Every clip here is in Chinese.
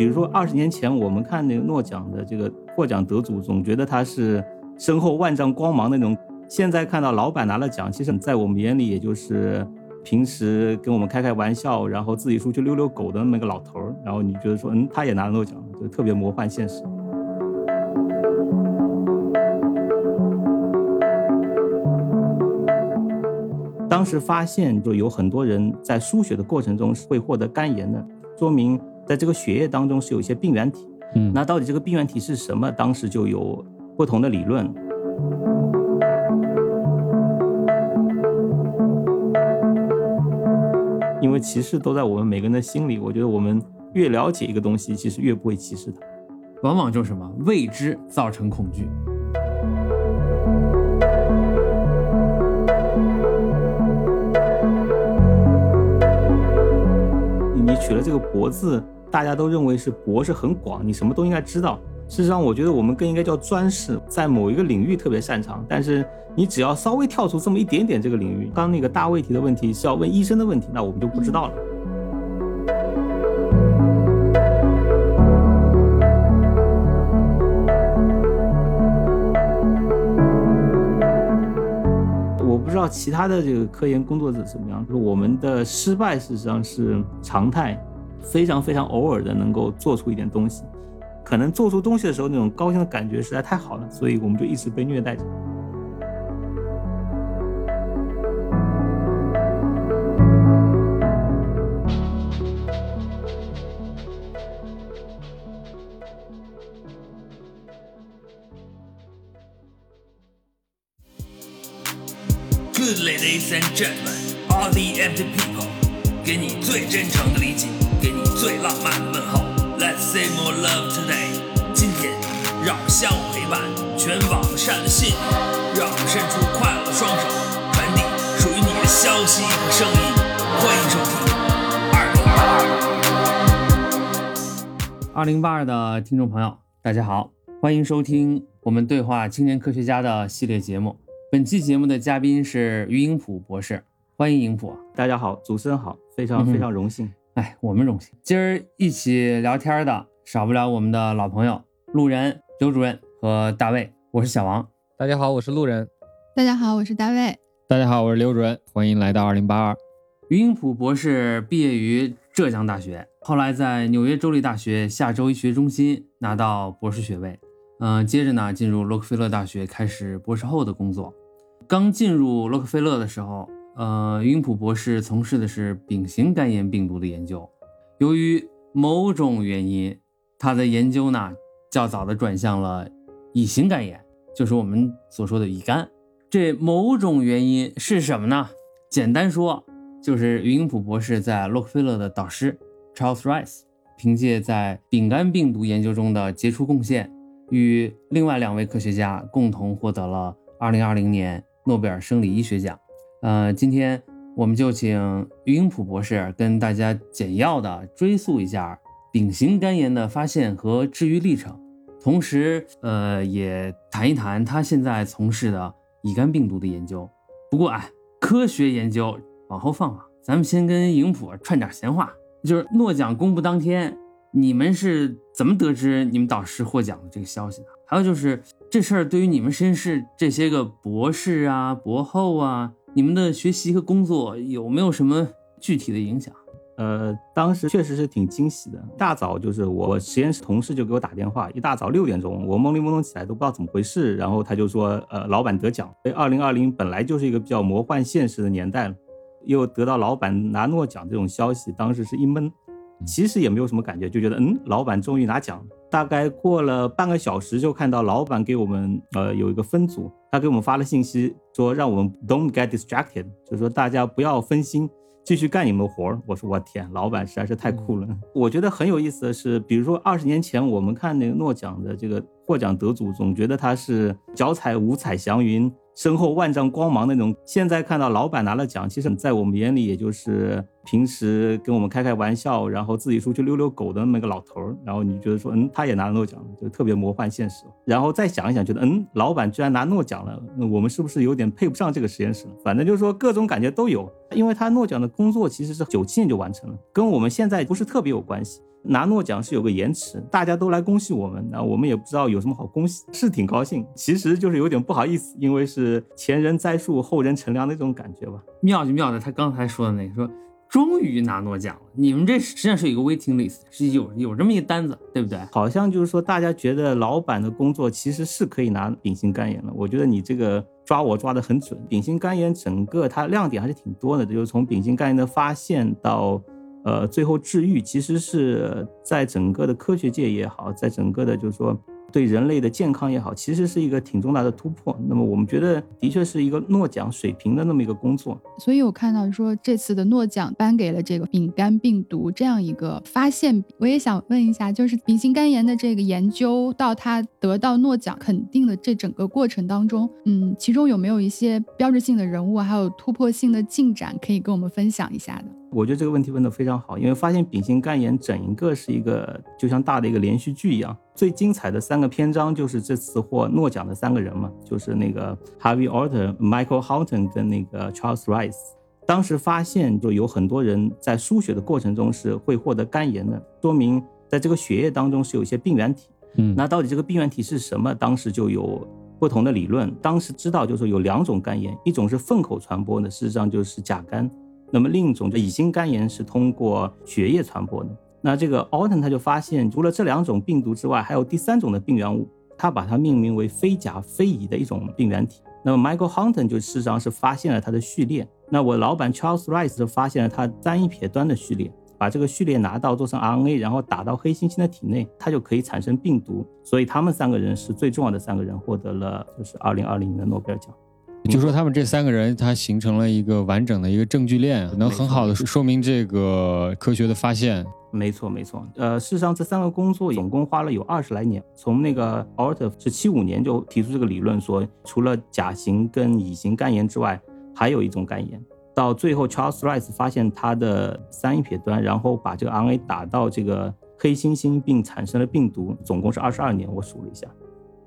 比如说二十年前我们看那个诺奖的这个获奖得主，总觉得他是身后万丈光芒那种。现在看到老板拿了奖，其实在我们眼里也就是平时跟我们开开玩笑，然后自己出去溜溜狗的那么个老头儿。然后你觉得说，嗯，他也拿了诺奖，就特别魔幻现实。当时发现就有很多人在输血的过程中会获得肝炎的，说明在这个血液当中是有一些病原体。嗯，那到底这个病原体是什么？当时就有不同的理论。因为歧视都在我们每个人的心里，我觉得我们越了解一个东西，其实越不会歧视它。往往就是什么未知造成恐惧。你取了这个“博”字，大家都认为是“博”是很广，你什么都应该知道。事实上，我觉得我们更应该叫专士，在某一个领域特别擅长。但是你只要稍微跳出这么一点点这个领域，刚那个大问题的问题是要问医生的问题，那我们就不知道了。我不知道其他的这个科研工作者怎么样，就是我们的失败事实上是常态，非常非常偶尔的能够做出一点东西。可能做出东西的时候，那种高兴的感觉实在太好了，所以我们就一直被虐待着。Good ladies and gentlemen, all the empty people，给你最真诚的理解，浪漫的问候。Let's say more love today。今天，让我们相互陪伴，全网善的信，让我们伸出快乐的双手，传递属于你的消息和声音。欢迎收听二零八二。二零八二的听众朋友，大家好，欢迎收听我们对话青年科学家的系列节目。本期节目的嘉宾是于英普博士，欢迎英普。大家好，主持人好，非常非常荣幸。哎，我们荣幸。今儿一起聊天的少不了我们的老朋友路人刘主任和大卫。我是小王，大家好，我是路人。大家好，我是大卫。大家好，我是刘主任。欢迎来到二零八二。于英普博士毕业于浙江大学，后来在纽约州立大学下周医学中心拿到博士学位。嗯，接着呢，进入洛克菲勒大学开始博士后的工作。刚进入洛克菲勒的时候，呃，云普博士从事的是丙型肝炎病毒的研究。由于某种原因，他的研究呢较早的转向了乙型肝炎，就是我们所说的乙肝。这某种原因是什么呢？简单说，就是于英普博士在洛克菲勒的导师 Charles Rice，凭借在丙肝病毒研究中的杰出贡献，与另外两位科学家共同获得了2020年诺贝尔生理医学奖。呃，今天我们就请于英普博士跟大家简要的追溯一下丙型肝炎的发现和治愈历程，同时，呃，也谈一谈他现在从事的乙肝病毒的研究。不过，哎，科学研究往后放放，咱们先跟英普串点闲话。就是诺奖公布当天，你们是怎么得知你们导师获奖的这个消息的？还有就是这事儿对于你们实验室这些个博士啊、博后啊，你们的学习和工作有没有什么具体的影响？呃，当时确实是挺惊喜的。一大早就是我实验室同事就给我打电话，一大早六点钟，我懵里懵懂起来都不知道怎么回事，然后他就说，呃，老板得奖。二零二零本来就是一个比较魔幻现实的年代，又得到老板拿诺奖这种消息，当时是一闷，其实也没有什么感觉，就觉得嗯，老板终于拿奖。大概过了半个小时，就看到老板给我们呃有一个分组，他给我们发了信息说让我们 don't get distracted，就是说大家不要分心。继续干你们的活儿，我说我天，老板实在是太酷了。我觉得很有意思的是，比如说二十年前我们看那个诺奖的这个获奖得主，总觉得他是脚踩五彩祥云，身后万丈光芒那种。现在看到老板拿了奖，其实在我们眼里也就是平时跟我们开开玩笑，然后自己出去溜溜狗的那么个老头儿。然后你觉得说，嗯，他也拿了诺奖，就特别魔幻现实。然后再想一想，觉得嗯，老板居然拿诺奖了，那我们是不是有点配不上这个实验室？反正就是说各种感觉都有。因为他诺奖的工作其实是九七年就完成了，跟我们现在不是特别有关系。拿诺奖是有个延迟，大家都来恭喜我们，那我们也不知道有什么好恭喜，是挺高兴，其实就是有点不好意思，因为是前人栽树，后人乘凉的那种感觉吧。妙就妙在他刚才说的那个，说终于拿诺奖了，你们这实际上是有一个 waiting list，是有有这么一个单子，对不对？好像就是说，大家觉得老板的工作其实是可以拿丙型肝炎了。我觉得你这个抓我抓得很准，丙型肝炎整个它亮点还是挺多的，就是从丙型肝炎的发现到。呃，最后治愈其实是在整个的科学界也好，在整个的，就是说。对人类的健康也好，其实是一个挺重大的突破。那么我们觉得，的确是一个诺奖水平的那么一个工作。所以我看到说，这次的诺奖颁给了这个丙肝病毒这样一个发现。我也想问一下，就是丙型肝炎的这个研究到它得到诺奖肯定的这整个过程当中，嗯，其中有没有一些标志性的人物，还有突破性的进展可以跟我们分享一下的？我觉得这个问题问得非常好，因为发现丙型肝炎整一个是一个就像大的一个连续剧一样。最精彩的三个篇章就是这次获诺奖的三个人嘛，就是那个 Harvey Alter、Michael Houghton 跟那个 Charles Rice。当时发现就有很多人在输血的过程中是会获得肝炎的，说明在这个血液当中是有一些病原体。嗯，那到底这个病原体是什么？当时就有不同的理论。当时知道就是说有两种肝炎，一种是粪口传播的，事实上就是甲肝；那么另一种乙型肝炎是通过血液传播的。那这个 Alton 他就发现，除了这两种病毒之外，还有第三种的病原物，他把它命名为非甲非乙的一种病原体。那么 Michael Houghton 就事实上是发现了它的序列。那我老板 Charles Rice 就发现了它单一撇端的序列，把这个序列拿到做成 RNA，然后打到黑猩猩的体内，它就可以产生病毒。所以他们三个人是最重要的三个人，获得了就是2020年的诺贝尔奖。就说他们这三个人，他形成了一个完整的一个证据链，能很好的说明这个科学的发现。没错，没错。呃，事实上，这三个工作总共花了有二十来年。从那个 Alter 是七五年就提出这个理论，说除了甲型跟乙型肝炎之外，还有一种肝炎。到最后，Charles Rice 发现它的三一撇端，然后把这个 RNA 打到这个黑猩猩，并产生了病毒，总共是二十二年。我数了一下，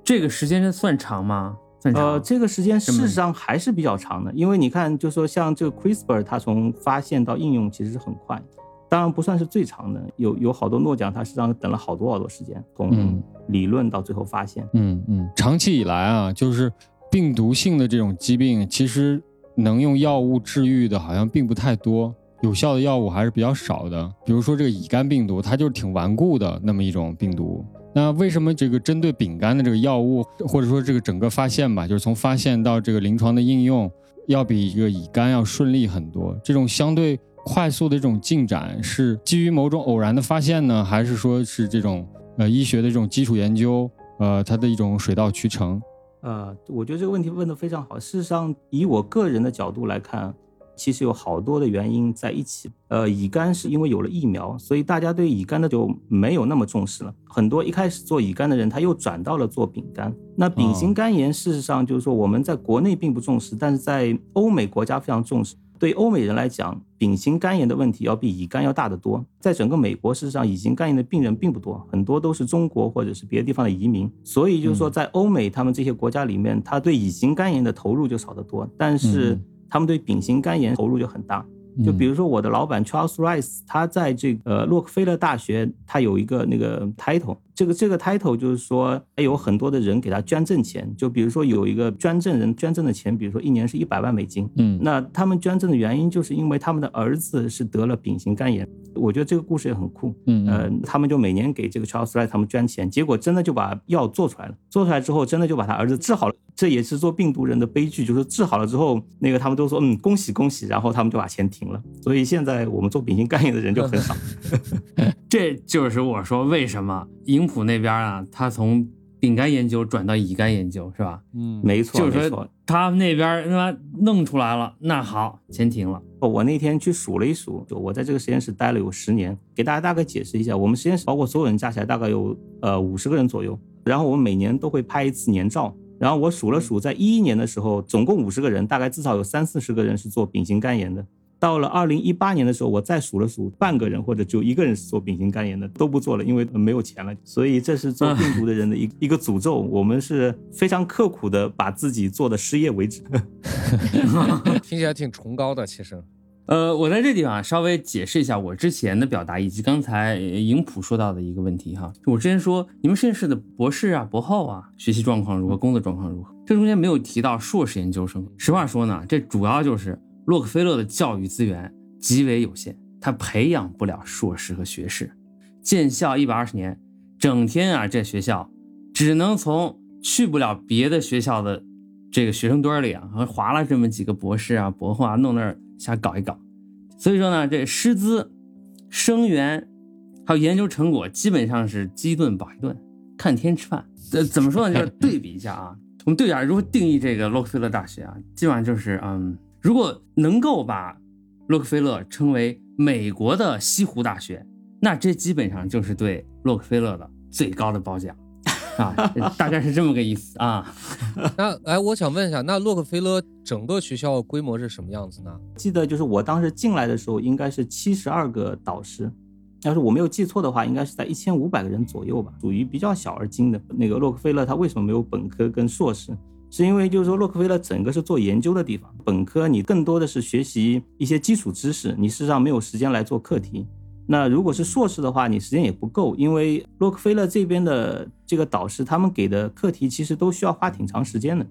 这个时间算长吗？呃，这个时间事实上还是比较长的，因为你看，就说像这个 CRISPR，它从发现到应用其实是很快。当然不算是最长的，有有好多诺奖，它实际上等了好多好多时间，从理论到最后发现。嗯嗯，长期以来啊，就是病毒性的这种疾病，其实能用药物治愈的，好像并不太多，有效的药物还是比较少的。比如说这个乙肝病毒，它就是挺顽固的那么一种病毒。那为什么这个针对丙肝的这个药物，或者说这个整个发现吧，就是从发现到这个临床的应用，要比一个乙肝要顺利很多？这种相对。快速的这种进展是基于某种偶然的发现呢，还是说是这种呃医学的这种基础研究，呃它的一种水到渠成？呃，我觉得这个问题问得非常好。事实上，以我个人的角度来看，其实有好多的原因在一起。呃，乙肝是因为有了疫苗，所以大家对乙肝的就没有那么重视了。很多一开始做乙肝的人，他又转到了做丙肝。那丙型肝炎，事实上就是说我们在国内并不重视，但是在欧美国家非常重视。对欧美人来讲，丙型肝炎的问题要比乙肝要大得多。在整个美国，事实上乙型肝炎的病人并不多，很多都是中国或者是别的地方的移民。所以就是说，在欧美他们这些国家里面，他对乙型肝炎的投入就少得多，但是他们对丙型肝炎投入就很大。就比如说我的老板 Charles Rice，他在这个洛克菲勒大学，他有一个那个 title，这个这个 title 就是说，有很多的人给他捐赠钱。就比如说有一个捐赠人捐赠的钱，比如说一年是一百万美金。嗯，那他们捐赠的原因就是因为他们的儿子是得了丙型肝炎。我觉得这个故事也很酷。嗯，呃，他们就每年给这个 Charles Rice 他们捐钱，结果真的就把药做出来了。做出来之后，真的就把他儿子治好了。这也是做病毒人的悲剧，就是治好了之后，那个他们都说嗯恭喜恭喜，然后他们就把钱停了。所以现在我们做丙型肝炎的人就很少。这就是我说为什么英普那边啊，他从丙肝研究转到乙肝研究是吧？嗯，没错，就是说他们那边他妈弄出来了，那好，钱停了。我那天去数了一数，就我在这个实验室待了有十年，给大家大概解释一下，我们实验室包括所有人加起来大概有呃五十个人左右，然后我们每年都会拍一次年照。然后我数了数，在一一年的时候，总共五十个人，大概至少有三四十个人是做丙型肝炎的。到了二零一八年的时候，我再数了数，半个人或者就一个人是做丙型肝炎的，都不做了，因为没有钱了。所以这是做病毒的人的一一个诅咒。我们是非常刻苦的把自己做的失业为止。听起来挺崇高的，其实。呃，我在这地方稍微解释一下我之前的表达，以及刚才影普说到的一个问题哈。我之前说，你们实验室的博士啊、博后啊，学习状况如何，工作状况如何？这中间没有提到硕士研究生。实话说呢，这主要就是洛克菲勒的教育资源极为有限，他培养不了硕士和学士。建校一百二十年，整天啊，这学校只能从去不了别的学校的这个学生堆里啊，划了这么几个博士啊、博后啊，弄那儿。瞎搞一搞，所以说呢，这师资、生源还有研究成果，基本上是饥一顿饱一顿，看天吃饭。呃，怎么说呢？就是对比一下啊，我们对比一下如何定义这个洛克菲勒大学啊，基本上就是嗯，如果能够把洛克菲勒称为美国的西湖大学，那这基本上就是对洛克菲勒的最高的褒奖。啊，大概是这么个意思啊。那哎，我想问一下，那洛克菲勒整个学校规模是什么样子呢？记得就是我当时进来的时候，应该是七十二个导师，要是我没有记错的话，应该是在一千五百个人左右吧，属于比较小而精的。那个洛克菲勒他为什么没有本科跟硕士？是因为就是说洛克菲勒整个是做研究的地方，本科你更多的是学习一些基础知识，你事实上没有时间来做课题。那如果是硕士的话，你时间也不够，因为洛克菲勒这边的这个导师，他们给的课题其实都需要花挺长时间的。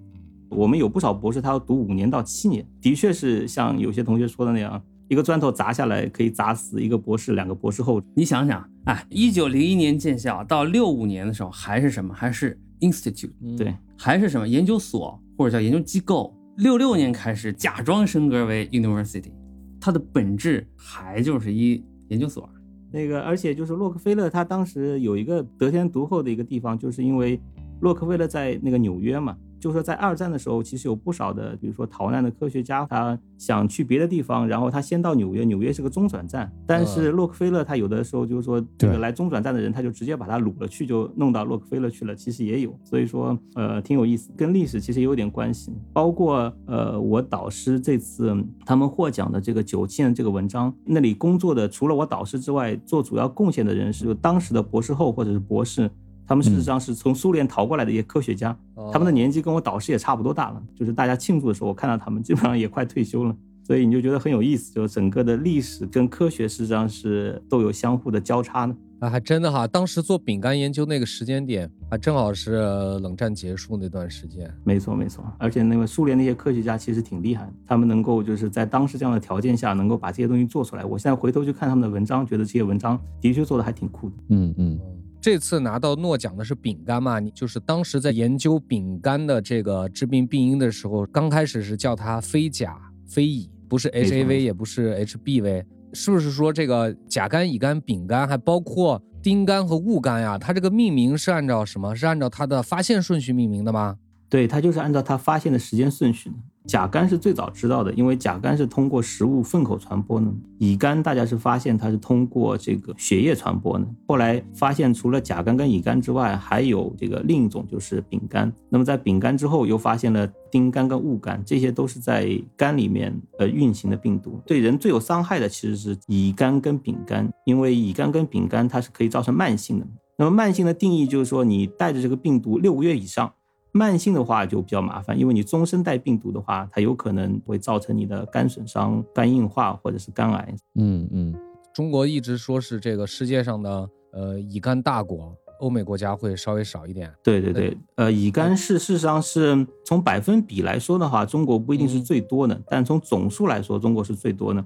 我们有不少博士，他要读五年到七年，的确是像有些同学说的那样，一个砖头砸下来可以砸死一个博士、两个博士后。你想想，哎，一九零一年建校到六五年的时候，还是什么？还是 institute，对，还是什么研究所或者叫研究机构。六六年开始假装升格为 university，它的本质还就是一。研究所，那个，而且就是洛克菲勒，他当时有一个得天独厚的一个地方，就是因为洛克菲勒在那个纽约嘛。就是说，在二战的时候，其实有不少的，比如说逃难的科学家，他想去别的地方，然后他先到纽约，纽约是个中转站。但是洛克菲勒他有的时候就是说，这个来中转站的人，他就直接把他掳了去，就弄到洛克菲勒去了。其实也有，所以说，呃，挺有意思，跟历史其实也有点关系。包括呃，我导师这次他们获奖的这个九七年这个文章，那里工作的除了我导师之外，做主要贡献的人是当时的博士后或者是博士。他们事实上是从苏联逃过来的一些科学家，他们的年纪跟我导师也差不多大了。就是大家庆祝的时候，我看到他们基本上也快退休了，所以你就觉得很有意思。就是整个的历史跟科学事实上是都有相互的交叉呢。啊，还真的哈，当时做饼干研究那个时间点，还正好是冷战结束那段时间。没错没错，而且那个苏联那些科学家其实挺厉害的，他们能够就是在当时这样的条件下，能够把这些东西做出来。我现在回头去看他们的文章，觉得这些文章的确做的还挺酷的。嗯嗯。这次拿到诺奖的是丙肝嘛？你就是当时在研究丙肝的这个致病病因的时候，刚开始是叫它非甲非乙，不是 HAV，也不是 HBV，是不是说这个甲肝、乙肝、丙肝，还包括丁肝和戊肝呀？它这个命名是按照什么？是按照它的发现顺序命名的吗？对，它就是按照它发现的时间顺序的。甲肝是最早知道的，因为甲肝是通过食物粪口传播呢。乙肝大家是发现它是通过这个血液传播呢。后来发现除了甲肝跟乙肝之外，还有这个另一种就是丙肝。那么在丙肝之后，又发现了丁肝跟戊肝，这些都是在肝里面呃运行的病毒。对人最有伤害的其实是乙肝跟丙肝，因为乙肝跟丙肝它是可以造成慢性的。那么慢性的定义就是说你带着这个病毒六个月以上。慢性的话就比较麻烦，因为你终身带病毒的话，它有可能会造成你的肝损伤、肝硬化或者是肝癌。嗯嗯，中国一直说是这个世界上的呃乙肝大国，欧美国家会稍微少一点。对对对，呃，乙肝是事实上是从百分比来说的话，中国不一定是最多的，但从总数来说，中国是最多的。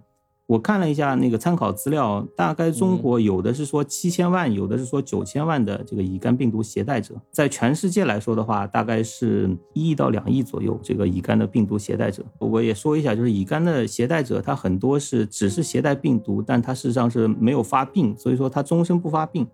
我看了一下那个参考资料，大概中国有的是说七千万，有的是说九千万的这个乙肝病毒携带者，在全世界来说的话，大概是一亿到两亿左右这个乙肝的病毒携带者。我也说一下，就是乙肝的携带者，他很多是只是携带病毒，但他事实上是没有发病，所以说他终身不发病。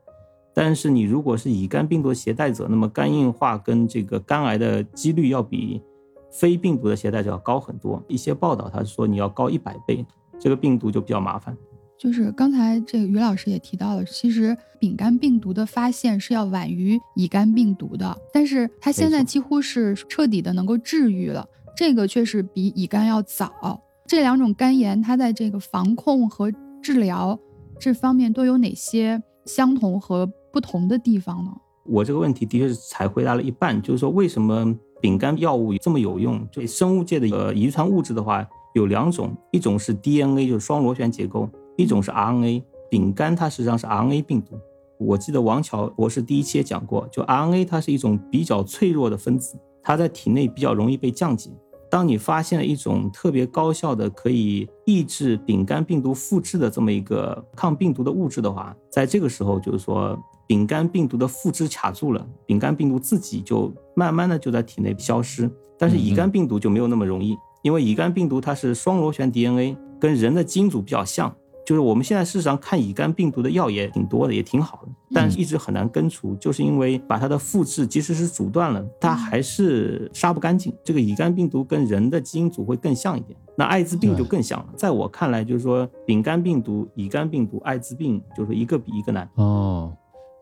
但是你如果是乙肝病毒携带者，那么肝硬化跟这个肝癌的几率要比非病毒的携带者要高很多。一些报道他是说你要高一百倍。这个病毒就比较麻烦，就是刚才这个于老师也提到了，其实丙肝病毒的发现是要晚于乙肝病毒的，但是它现在几乎是彻底的能够治愈了，这个却是比乙肝要早。这两种肝炎，它在这个防控和治疗这方面都有哪些相同和不同的地方呢？我这个问题的确是才回答了一半，就是说为什么丙肝药物这么有用？对生物界的呃遗传物质的话。有两种，一种是 DNA 就是双螺旋结构，一种是 RNA。丙肝它实际上是 RNA 病毒。我记得王乔博士第一期也讲过，就 RNA 它是一种比较脆弱的分子，它在体内比较容易被降解。当你发现了一种特别高效的可以抑制丙肝病毒复制的这么一个抗病毒的物质的话，在这个时候就是说丙肝病毒的复制卡住了，丙肝病毒自己就慢慢的就在体内消失。但是乙肝病毒就没有那么容易，因为乙肝病毒它是双螺旋 DNA，跟人的基因组比较像。就是我们现在事实上看乙肝病毒的药也挺多的，也挺好的，但是一直很难根除，就是因为把它的复制即使是阻断了，它还是杀不干净。这个乙肝病毒跟人的基因组会更像一点，那艾滋病就更像了。在我看来，就是说丙肝病毒、乙肝病毒、艾滋病，就是一个比一个难。哦，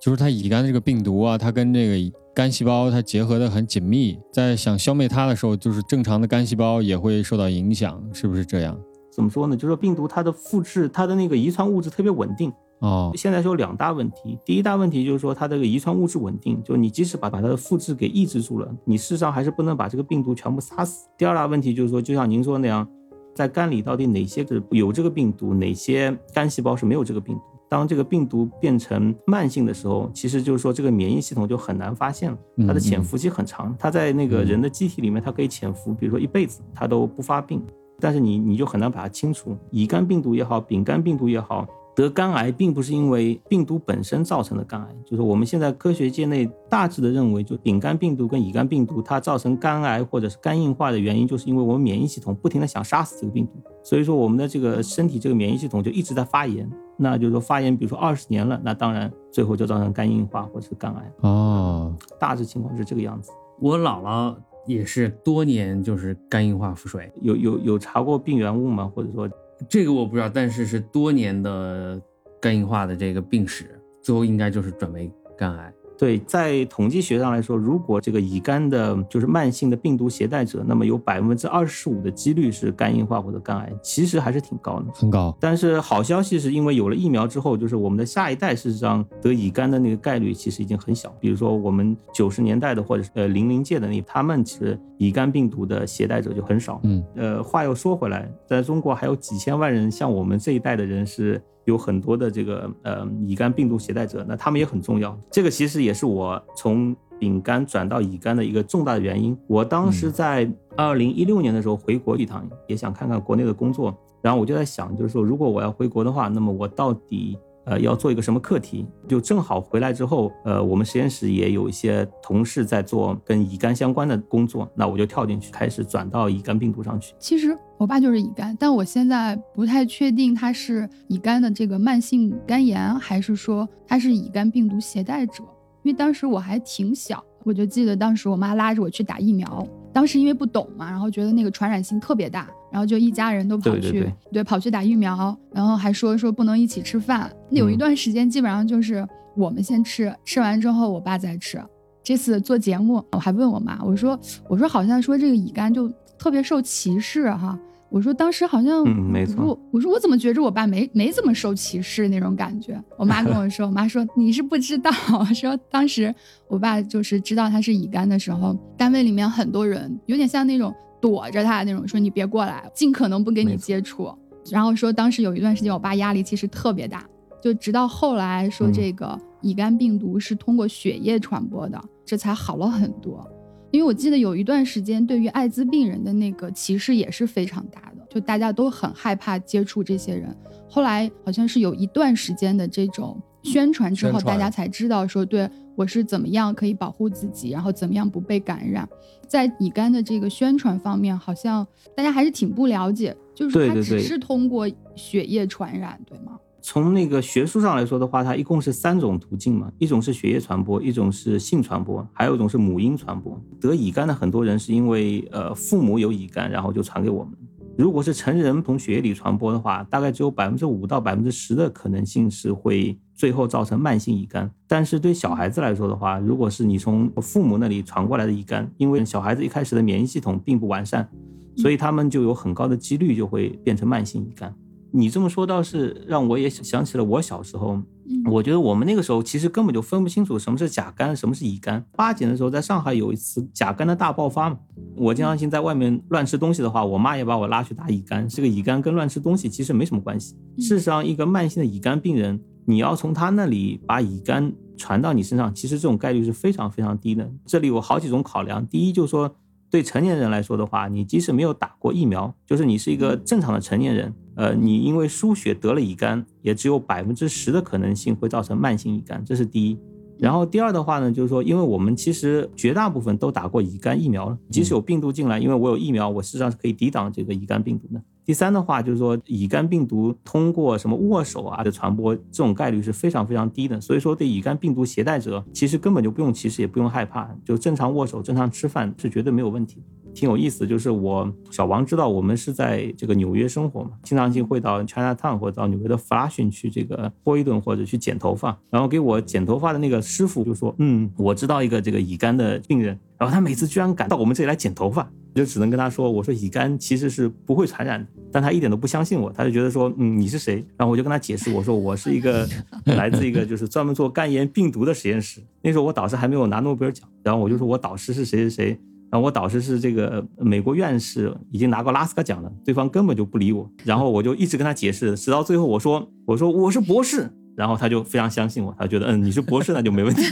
就是它乙肝这个病毒啊，它跟这个肝细胞它结合的很紧密，在想消灭它的时候，就是正常的肝细胞也会受到影响，是不是这样？怎么说呢？就是说病毒它的复制，它的那个遗传物质特别稳定哦。现在是有两大问题，第一大问题就是说它这个遗传物质稳定，就你即使把把它的复制给抑制住了，你事实上还是不能把这个病毒全部杀死。第二大问题就是说，就像您说那样，在肝里到底哪些是有这个病毒，哪些肝细胞是没有这个病毒？当这个病毒变成慢性的时候，其实就是说这个免疫系统就很难发现了，它的潜伏期很长，它在那个人的机体里面，它可以潜伏，比如说一辈子，它都不发病。但是你你就很难把它清除。乙肝病毒也好，丙肝病毒也好，得肝癌并不是因为病毒本身造成的肝癌，就是我们现在科学界内大致的认为，就丙肝病毒跟乙肝病毒它造成肝癌或者是肝硬化的原因，就是因为我们免疫系统不停的想杀死这个病毒，所以说我们的这个身体这个免疫系统就一直在发炎。那就是说发炎，比如说二十年了，那当然最后就造成肝硬化或者是肝癌。哦，大致情况是这个样子。我姥姥。也是多年就是肝硬化腹水，有有有查过病原物吗？或者说这个我不知道，但是是多年的肝硬化的这个病史，最后应该就是转为肝癌。对，在统计学上来说，如果这个乙肝的就是慢性的病毒携带者，那么有百分之二十五的几率是肝硬化或者肝癌，其实还是挺高的，很高。但是好消息是因为有了疫苗之后，就是我们的下一代事实上得乙肝的那个概率其实已经很小。比如说我们九十年代的或者是呃零零届的那，他们其实乙肝病毒的携带者就很少。嗯，呃，话又说回来，在中国还有几千万人像我们这一代的人是。有很多的这个呃乙肝病毒携带者，那他们也很重要。这个其实也是我从丙肝转到乙肝的一个重大的原因。我当时在二零一六年的时候回国一趟，也想看看国内的工作，然后我就在想，就是说如果我要回国的话，那么我到底。呃，要做一个什么课题？就正好回来之后，呃，我们实验室也有一些同事在做跟乙肝相关的工作，那我就跳进去，开始转到乙肝病毒上去。其实我爸就是乙肝，但我现在不太确定他是乙肝的这个慢性肝炎，还是说他是乙肝病毒携带者。因为当时我还挺小，我就记得当时我妈拉着我去打疫苗，当时因为不懂嘛，然后觉得那个传染性特别大。然后就一家人都跑去，对跑去打疫苗，然后还说说不能一起吃饭。有一段时间基本上就是我们先吃，吃完之后我爸再吃。这次做节目我还问我妈，我说我说好像说这个乙肝就特别受歧视哈。我说当时好像，嗯，没错。我说我怎么觉着我爸没没怎么受歧视那种感觉。我妈跟我说，我妈说你是不知道，说当时我爸就是知道他是乙肝的时候，单位里面很多人有点像那种。躲着他那种，说你别过来，尽可能不跟你接触。然后说当时有一段时间，我爸压力其实特别大，就直到后来说这个乙肝病毒是通过血液传播的，这才好了很多。因为我记得有一段时间，对于艾滋病人的那个歧视也是非常大的，就大家都很害怕接触这些人。后来好像是有一段时间的这种宣传之后，大家才知道说对。我是怎么样可以保护自己，然后怎么样不被感染？在乙肝的这个宣传方面，好像大家还是挺不了解，就是它只是通过血液传染，对吗？从那个学术上来说的话，它一共是三种途径嘛，一种是血液传播，一种是性传播，还有一种是母婴传播。得乙肝的很多人是因为呃父母有乙肝，然后就传给我们。如果是成人从血液里传播的话，大概只有百分之五到百分之十的可能性是会最后造成慢性乙肝。但是对小孩子来说的话，如果是你从父母那里传过来的乙肝，因为小孩子一开始的免疫系统并不完善，所以他们就有很高的几率就会变成慢性乙肝。你这么说倒是让我也想起了我小时候，我觉得我们那个时候其实根本就分不清楚什么是甲肝，什么是乙肝。八几年的时候，在上海有一次甲肝的大爆发嘛，我经常性在外面乱吃东西的话，我妈也把我拉去打乙肝。这个乙肝跟乱吃东西其实没什么关系。嗯事实上，一个慢性的乙肝病人，你要从他那里把乙肝传到你身上，其实这种概率是非常非常低的。这里有好几种考量。第一，就是说对成年人来说的话，你即使没有打过疫苗，就是你是一个正常的成年人，呃，你因为输血得了乙肝，也只有百分之十的可能性会造成慢性乙肝，这是第一。然后第二的话呢，就是说，因为我们其实绝大部分都打过乙肝疫苗了，即使有病毒进来，因为我有疫苗，我事实上是可以抵挡这个乙肝病毒的。第三的话，就是说乙肝病毒通过什么握手啊的传播，这种概率是非常非常低的。所以说，对乙肝病毒携带者，其实根本就不用歧视，也不用害怕，就正常握手、正常吃饭是绝对没有问题。挺有意思，就是我小王知道我们是在这个纽约生活嘛，经常性会到 Chinatown 或者到纽约的弗拉逊去这个波一顿或者去剪头发，然后给我剪头发的那个师傅就说，嗯，我知道一个这个乙肝的病人，然后他每次居然敢到我们这里来剪头发，就只能跟他说，我说乙肝其实是不会传染的，但他一点都不相信我，他就觉得说，嗯，你是谁？然后我就跟他解释，我说我是一个 来自一个就是专门做肝炎病毒的实验室，那时候我导师还没有拿诺贝尔奖，然后我就说我导师是谁谁谁。然后我导师是这个美国院士，已经拿过拉斯卡奖了，对方根本就不理我。然后我就一直跟他解释，直到最后我说我说我是博士，然后他就非常相信我，他觉得嗯你是博士那就没问题。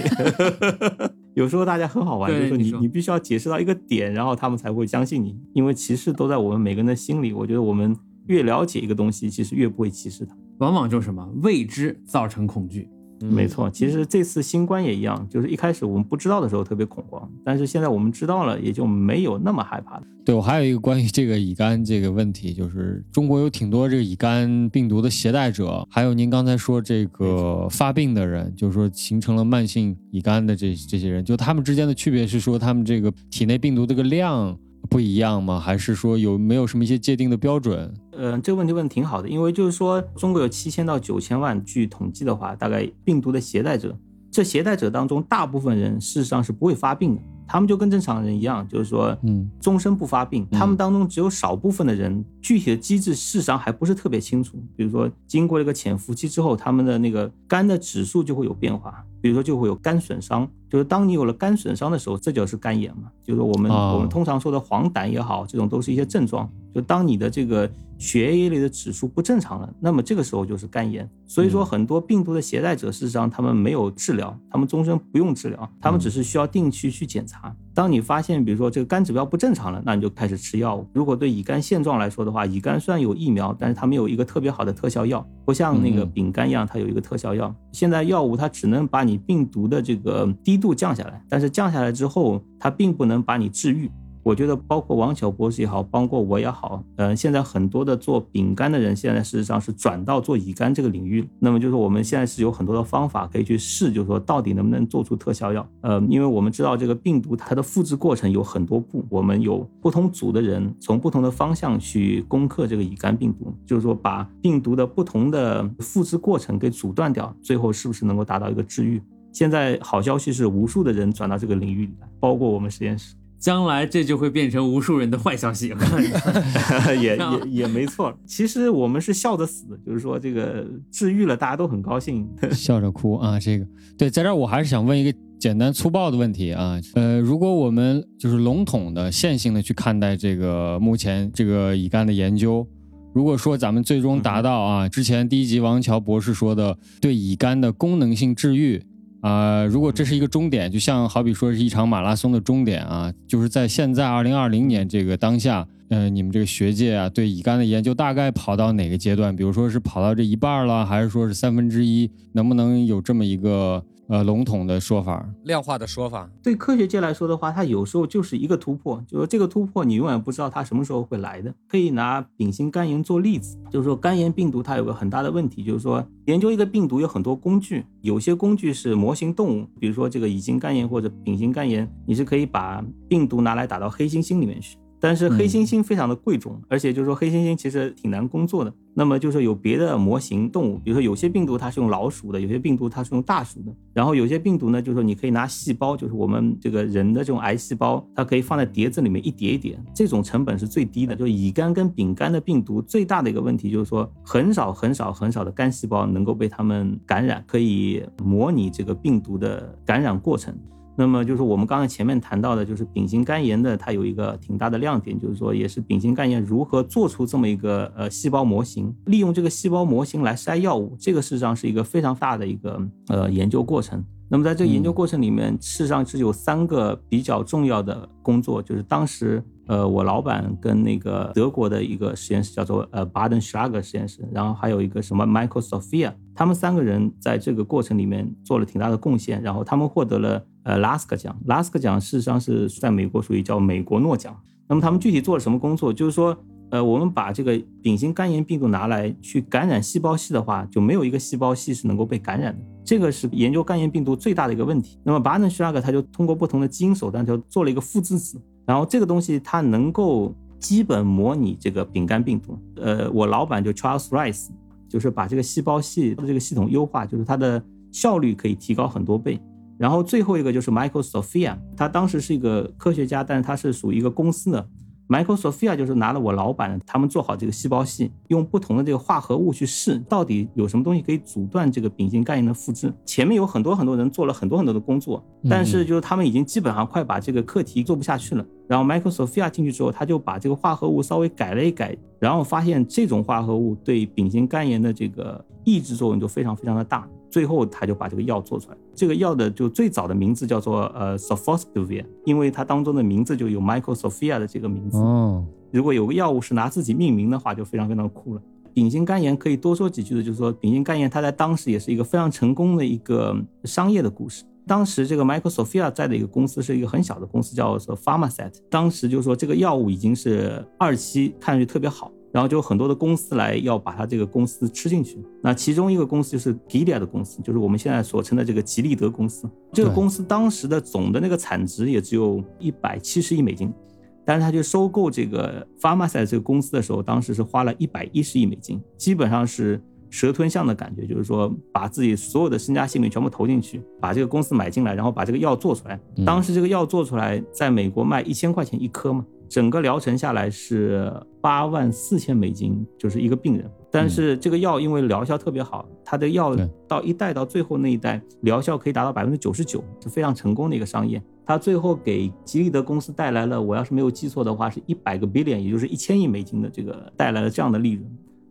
有时候大家很好玩，就是你你必须要解释到一个点，然后他们才会相信你，因为歧视都在我们每个人的心里。我觉得我们越了解一个东西，其实越不会歧视它。往往就是什么未知造成恐惧。没错，其实这次新冠也一样，就是一开始我们不知道的时候特别恐慌，但是现在我们知道了，也就没有那么害怕了。对我还有一个关于这个乙肝这个问题，就是中国有挺多这个乙肝病毒的携带者，还有您刚才说这个发病的人，就是说形成了慢性乙肝的这这些人，就他们之间的区别是说他们这个体内病毒这个量不一样吗？还是说有没有什么一些界定的标准？呃，这个问题问的挺好的，因为就是说中国有七千到九千万，据统计的话，大概病毒的携带者，这携带者当中，大部分人事实上是不会发病的，他们就跟正常人一样，就是说，嗯，终身不发病。他们当中只有少部分的人，具体的机制事实上还不是特别清楚。比如说，经过了一个潜伏期之后，他们的那个肝的指数就会有变化，比如说就会有肝损伤。就是当你有了肝损伤的时候，这就是肝炎嘛。就是我们、哦我们通常说的黄疸也好，这种都是一些症状。就当你的这个血液里的指数不正常了，那么这个时候就是肝炎。所以说，很多病毒的携带者，事实上他们没有治疗，他们终身不用治疗，他们只是需要定期去检查。当你发现，比如说这个肝指标不正常了，那你就开始吃药物。如果对乙肝现状来说的话，乙肝虽然有疫苗，但是它没有一个特别好的特效药，不像那个嗯丙肝一样，它有一个特效药。现在药物它只能把你病毒的这个低度降下来，但是降下来之后，它并不能把你治愈。我觉得包括王小博士也好，包括我也好，呃，现在很多的做丙肝的人，现在事实上是转到做乙肝这个领域。那么就是我们现在是有很多的方法可以去试，就是说到底能不能做出特效药。呃，因为我们知道这个病毒它的复制过程有很多步，我们有不同组的人从不同的方向去攻克这个乙肝病毒，就是说把病毒的不同的复制过程给阻断掉，最后是不是能够达到一个治愈？现在好消息是，无数的人转到这个领域里来，包括我们实验室。将来这就会变成无数人的坏消息。也也 也没错。其实我们是笑着死的，就是说这个治愈了，大家都很高兴。笑着哭啊，这个对，在这儿我还是想问一个简单粗暴的问题啊，呃，如果我们就是笼统的、线性的去看待这个目前这个乙肝的研究，如果说咱们最终达到啊，之前第一集王乔博士说的对乙肝的功能性治愈。啊、如果这是一个终点，就像好比说是一场马拉松的终点啊，就是在现在二零二零年这个当下，嗯，你们这个学界啊，对乙肝的研究大概跑到哪个阶段？比如说是跑到这一半了，还是说是三分之一？能不能有这么一个呃笼统的说法？量化的说法，对科学界来说的话，它有时候就是一个突破，就是说这个突破你永远不知道它什么时候会来的。可以拿丙型肝炎做例子，就是说肝炎病毒它有个很大的问题，就是说研究一个病毒有很多工具，有些工具是模型动物，比如说这个乙型肝炎或者丙型肝炎，你是可以把病毒拿来打到黑猩猩里面去。但是黑猩猩非常的贵重，而且就是说黑猩猩其实挺难工作的。那么就是有别的模型动物，比如说有些病毒它是用老鼠的，有些病毒它是用大鼠的。然后有些病毒呢，就是说你可以拿细胞，就是我们这个人的这种癌细胞，它可以放在碟子里面一叠一叠，这种成本是最低的。就乙肝跟丙肝的病毒最大的一个问题就是说，很少很少很少的肝细胞能够被它们感染，可以模拟这个病毒的感染过程。那么就是我们刚才前面谈到的，就是丙型肝炎的，它有一个挺大的亮点，就是说也是丙型肝炎如何做出这么一个呃细胞模型，利用这个细胞模型来筛药物，这个事实上是一个非常大的一个呃研究过程。那么在这个研究过程里面，事实上是有三个比较重要的工作，就是当时呃我老板跟那个德国的一个实验室叫做呃 Baden Schlager 实验室，然后还有一个什么 Michael Sophia，他们三个人在这个过程里面做了挺大的贡献，然后他们获得了呃拉斯克奖，拉斯克奖事实上是在美国属于叫美国诺奖。那么他们具体做了什么工作？就是说。呃，我们把这个丙型肝炎病毒拿来去感染细胞系的话，就没有一个细胞系是能够被感染的。这个是研究肝炎病毒最大的一个问题。那么巴登徐拉克他就通过不同的基因手段，就做了一个复制子，然后这个东西它能够基本模拟这个丙肝病毒。呃，我老板就 Charles Rice，就是把这个细胞系的这个系统优化，就是它的效率可以提高很多倍。然后最后一个就是 Michael Sophia，他当时是一个科学家，但是他是属于一个公司的。Michael Sophia 就是拿了我老板他们做好这个细胞系，用不同的这个化合物去试，到底有什么东西可以阻断这个丙型肝炎的复制。前面有很多很多人做了很多很多的工作，但是就是他们已经基本上快把这个课题做不下去了。然后 Michael Sophia 进去之后，他就把这个化合物稍微改了一改，然后发现这种化合物对丙型肝炎的这个抑制作用就非常非常的大。最后他就把这个药做出来。这个药的就最早的名字叫做呃 Sofosbuvir，因为它当中的名字就有 Michael Sophia 的这个名字。哦，如果有个药物是拿自己命名的话，就非常非常酷了。丙型肝炎可以多说几句的，就是说丙型肝炎它在当时也是一个非常成功的一个商业的故事。当时这个 Michael Sophia 在的一个公司是一个很小的公司，叫做 Pharmaset。当时就说这个药物已经是二期，看上去特别好，然后就有很多的公司来要把它这个公司吃进去。那其中一个公司就是 Gilead 的公司，就是我们现在所称的这个吉利德公司。这个公司当时的总的那个产值也只有一百七十亿美金，但是他去收购这个 Pharmaset 这个公司的时候，当时是花了一百一十亿美金，基本上是。蛇吞象的感觉，就是说把自己所有的身家性命全部投进去，把这个公司买进来，然后把这个药做出来。当时这个药做出来，在美国卖一千块钱一颗嘛，整个疗程下来是八万四千美金，就是一个病人。但是这个药因为疗效特别好，它的药到一代到最后那一代疗效可以达到百分之九十九，是非常成功的一个商业。它最后给吉利德公司带来了，我要是没有记错的话，是一百个 billion，也就是一千亿美金的这个带来了这样的利润。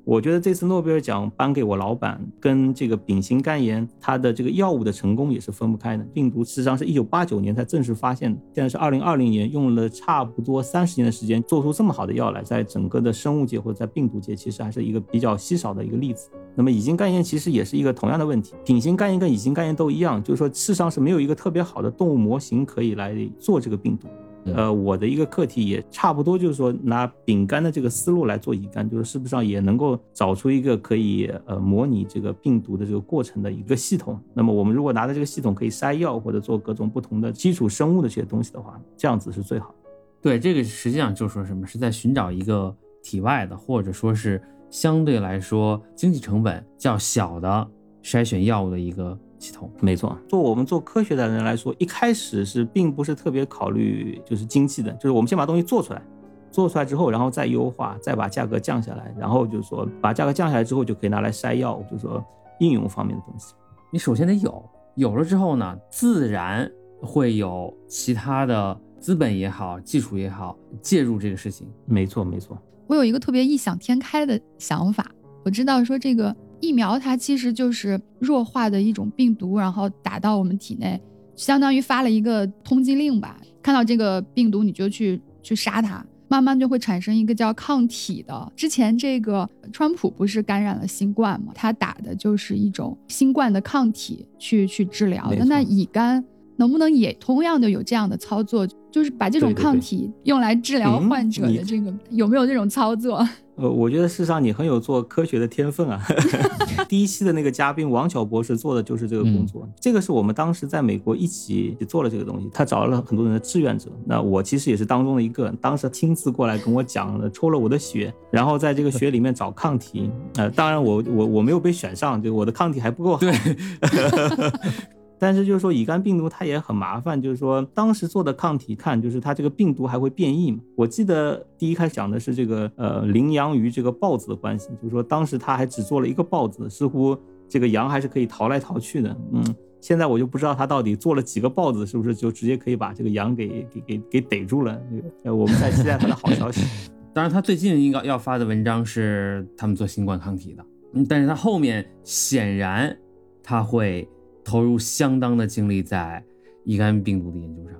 我觉得这次诺贝尔奖颁给我老板，跟这个丙型肝炎它的这个药物的成功也是分不开的。病毒实际上是一九八九年才正式发现的，现在是二零二零年，用了差不多三十年的时间做出这么好的药来，在整个的生物界或者在病毒界，其实还是一个比较稀少的一个例子。那么乙型肝炎其实也是一个同样的问题，丙型肝炎跟乙型肝炎都一样，就是说世上是没有一个特别好的动物模型可以来做这个病毒。呃，我的一个课题也差不多，就是说拿丙肝的这个思路来做乙肝，就是是不是也能够找出一个可以呃模拟这个病毒的这个过程的一个系统。那么我们如果拿着这个系统可以筛药或者做各种不同的基础生物的这些东西的话，这样子是最好。对，这个实际上就是说什么是在寻找一个体外的，或者说是相对来说经济成本较小的筛选药物的一个。系统没错，做我们做科学的人来说，一开始是并不是特别考虑就是经济的，就是我们先把东西做出来，做出来之后，然后再优化，再把价格降下来，然后就是说把价格降下来之后，就可以拿来筛药，就是说应用方面的东西。你首先得有，有了之后呢，自然会有其他的资本也好，技术也好介入这个事情。没错，没错。我有一个特别异想天开的想法，我知道说这个。疫苗它其实就是弱化的一种病毒，然后打到我们体内，相当于发了一个通缉令吧。看到这个病毒，你就去去杀它，慢慢就会产生一个叫抗体的。之前这个川普不是感染了新冠嘛？他打的就是一种新冠的抗体去去治疗的。那乙肝能不能也同样的有这样的操作，就是把这种抗体用来治疗患者的这个有没有这种操作？呃，我觉得事实上你很有做科学的天分啊。第一期的那个嘉宾王巧博士做的就是这个工作，这个是我们当时在美国一起做了这个东西。他找了很多人的志愿者，那我其实也是当中的一个，当时亲自过来跟我讲了，抽了我的血，然后在这个血里面找抗体。呃，当然我我我没有被选上，就我的抗体还不够好。对。但是就是说乙肝病毒它也很麻烦，就是说当时做的抗体看，就是它这个病毒还会变异嘛。我记得第一开始讲的是这个呃羚羊与这个豹子的关系，就是说当时他还只做了一个豹子，似乎这个羊还是可以逃来逃去的。嗯，现在我就不知道他到底做了几个豹子，是不是就直接可以把这个羊给给给给逮住了？那个，呃我们在期待他的好消息。当然，他最近应该要发的文章是他们做新冠抗体的，嗯，但是他后面显然他会投入相当的精力在乙肝病毒的研究上。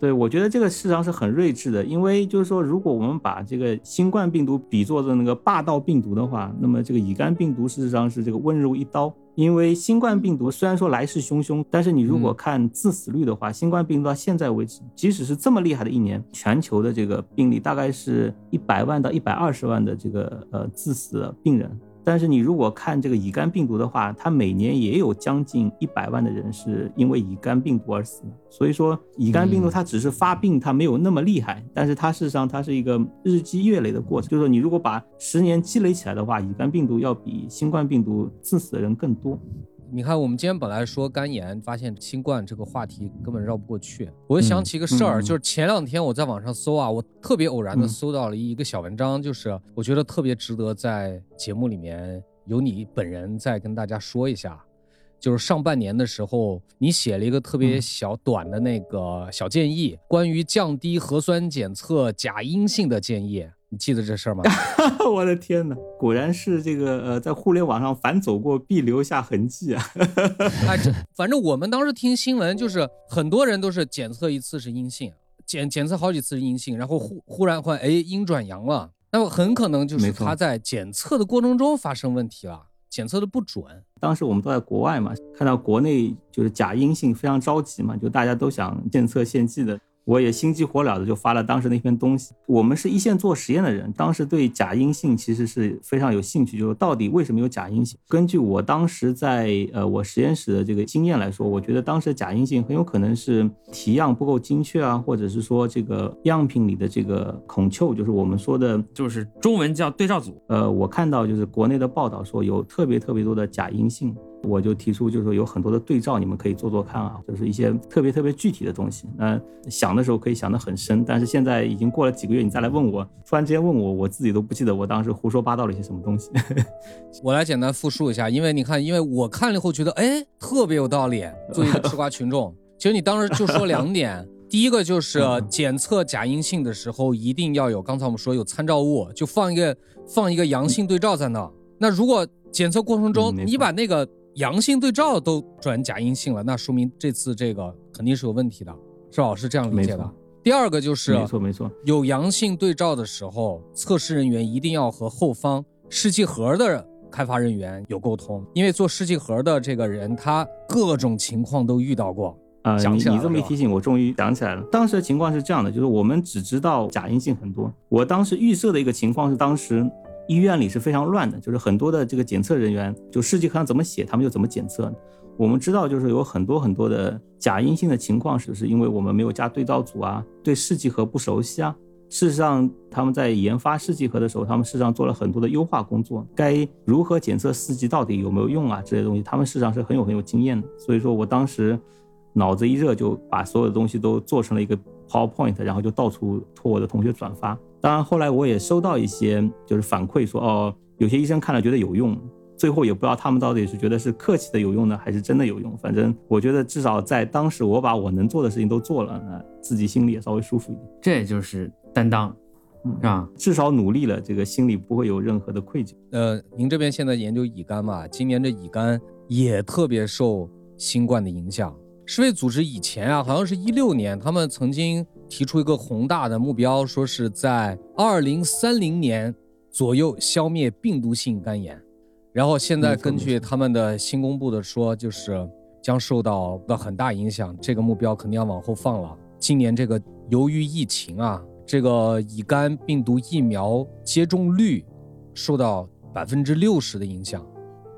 对，我觉得这个事实上是很睿智的，因为就是说，如果我们把这个新冠病毒比作的那个霸道病毒的话，那么这个乙肝病毒事实上是这个温柔一刀。因为新冠病毒虽然说来势汹汹，但是你如果看致死率的话，新冠病毒到现在为止，即使是这么厉害的一年，全球的这个病例大概是一百万到一百二十万的这个呃致死的病人。但是你如果看这个乙肝病毒的话，它每年也有将近一百万的人是因为乙肝病毒而死的。所以说，乙肝病毒它只是发病，它没有那么厉害，但是它事实上它是一个日积月累的过程。就是说，你如果把十年积累起来的话，乙肝病毒要比新冠病毒致死的人更多。你看，我们今天本来说肝炎，发现新冠这个话题根本绕不过去。我就想起一个事儿，嗯就是前两天我在网上搜啊，我特别偶然的嗯搜到了一个小文章，就是我觉得特别值得在节目里面由你本人再跟大家说一下。就是上半年的时候，你写了一个特别嗯小短的那个小建议，关于降低核酸检测假阴性的建议，你记得这事儿吗？我的天哪，果然是这个呃，在互联网上凡走过必留下痕迹啊。哎，这 反正我们当时听新闻，就是很多人都是检测一次是阴性，检检测好几次是阴性，然后忽忽然换哎阴转阳了，那么很可能就是他在检测的过程中发生问题了，检测的不准。当时我们都在国外嘛，看到国内就是假阴性非常着急嘛，就大家都想见测献祭的。我也心急火燎的就发了当时那篇东西。我们是一线做实验的人，当时对假阴性其实是非常有兴趣，就是到底为什么有假阴性？根据我当时在呃我实验室的这个经验来说，我觉得当时的假阴性很有可能是提样不够精确啊，或者是说这个样品里的这个孔丘，就是我们说的就是中文叫对照组，呃，我看到就是国内的报道说有特别特别多的假阴性，我就提出就是说有很多的对照，你们可以做做看啊，就是一些特别特别具体的东西。那想的时候可以想得很深，但是现在已经过了几个月，你再来问我，突然之间问我，我自己都不记得我当时胡说八道了一些什么东西。我来简单复述一下，因为你看，因为我看了以后觉得，哎，特别有道理。作为一个吃瓜群众，其实你当时就说两点，第一个就是嗯检测假阴性的时候，一定要有刚才我们说有参照物，就放一个放一个阳性对照在那。那如果检测过程中你把那个阳性对照都转假阴性了，那说明这次这个肯定是有问题的，是吧？我是这样理解的。第二个就是没错没错，有阳性对照的时候，测试人员一定要和后方试剂盒的开发人员有沟通，因为做试剂盒的这个人，他各种情况都遇到过。呃，想你你这么一提醒，我终于想起来了。当时的情况是这样的，就是我们只知道假阴性很多。我当时预设的一个情况是，当时医院里是非常乱的，就是很多的这个检测人员，就试剂盒上怎么写，他们就怎么检测。我们知道，就是有很多很多的假阴性的情况，是是因为我们没有加对照组啊，对试剂盒不熟悉啊。事实上，他们在研发试剂盒的时候，他们事实上做了很多的优化工作，该如何检测试剂到底有没有用啊，这些东西，他们事实上是很有很有经验的。所以说我当时脑子一热，就把所有的东西都做成了一个 PowerPoint，然后就到处托我的同学转发。当然，后来我也收到一些就是反馈说，哦，有些医生看了觉得有用，最后也不知道他们到底是觉得是客气的有用呢，还是真的有用。反正我觉得至少在当时，我把我能做的事情都做了，那自己心里也稍微舒服一点。这就是担当，嗯是吧？至少努力了，这个心里不会有任何的愧疚。呃，您这边现在研究乙肝嘛？今年这乙肝也特别受新冠的影响。世卫组织以前啊，好像是一六年，他们曾经提出一个宏大的目标，说是在二零三零年左右消灭病毒性肝炎。然后现在根据他们的新公布的说，就是将受到到很大影响，这个目标肯定要往后放了。今年这个由于疫情啊，这个乙肝病毒疫苗接种率受到百分之六十的影响，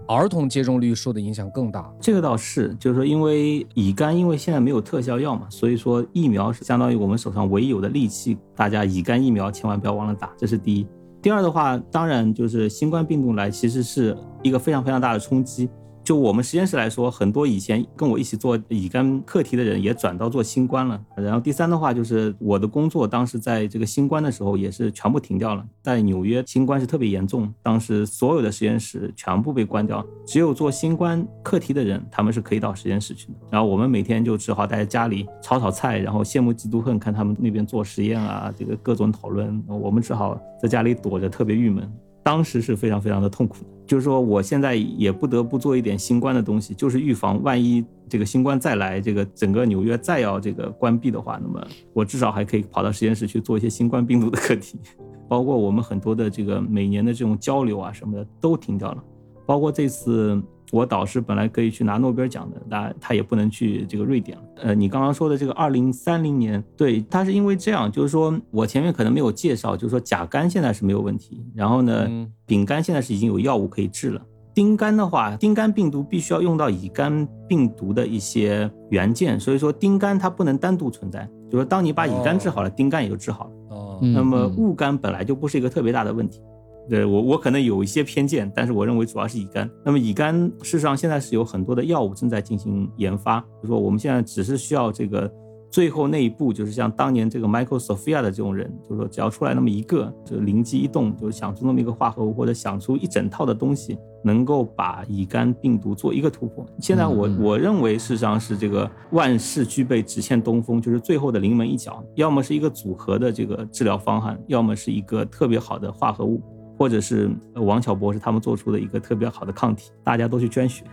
儿童接种率受的影响更大。这个倒是，就是说，因为乙肝，因为现在没有特效药嘛，所以说疫苗是相当于我们手上唯有的利器。大家乙肝疫苗千万不要忘了打，这是第一。第二的话，当然就是新冠病毒来，其实是一个非常非常大的冲击。就我们实验室来说，很多以前跟我一起做乙肝课题的人也转到做新冠了。然后第三的话就是我的工作当时在这个新冠的时候也是全部停掉了。在纽约新冠是特别严重，当时所有的实验室全部被关掉，只有做新冠课题的人他们是可以到实验室去的。然后我们每天就只好待在家里炒炒菜，然后羡慕嫉妒恨看他们那边做实验啊，这个各种讨论，我们只好在家里躲着，特别郁闷。当时是非常非常的痛苦的，就是说我现在也不得不做一点新冠的东西，就是预防万一这个新冠再来，这个整个纽约再要这个关闭的话，那么我至少还可以跑到实验室去做一些新冠病毒的课题，包括我们很多的这个每年的这种交流啊什么的都停掉了，包括这次。我导师本来可以去拿诺贝尔奖的，那他也不能去这个瑞典了。呃，你刚刚说的这个二零三零年，对，他是因为这样，就是说我前面可能没有介绍，就是说甲肝现在是没有问题，然后呢，丙肝现在是已经有药物可以治了。丁肝的话，丁肝病毒必须要用到乙肝病毒的一些元件，所以说丁肝它不能单独存在，就是说当你把乙肝治好了，丁肝也就治好了。哦，那么戊肝本来就不是一个特别大的问题。对我，我可能有一些偏见，但是我认为主要是乙肝。那么乙肝事实上现在是有很多的药物正在进行研发，就说我们现在只是需要这个最后那一步，就是像当年这个 Michael Sophia 的这种人，就是说只要出来那么一个，就灵机一动，就想出那么一个化合物，或者想出一整套的东西，能够把乙肝病毒做一个突破。现在我我认为事实上是这个万事俱备，只欠东风，就是最后的临门一脚，要么是一个组合的这个治疗方案，要么是一个特别好的化合物。或者是王巧博士他们做出的一个特别好的抗体，大家都去捐血。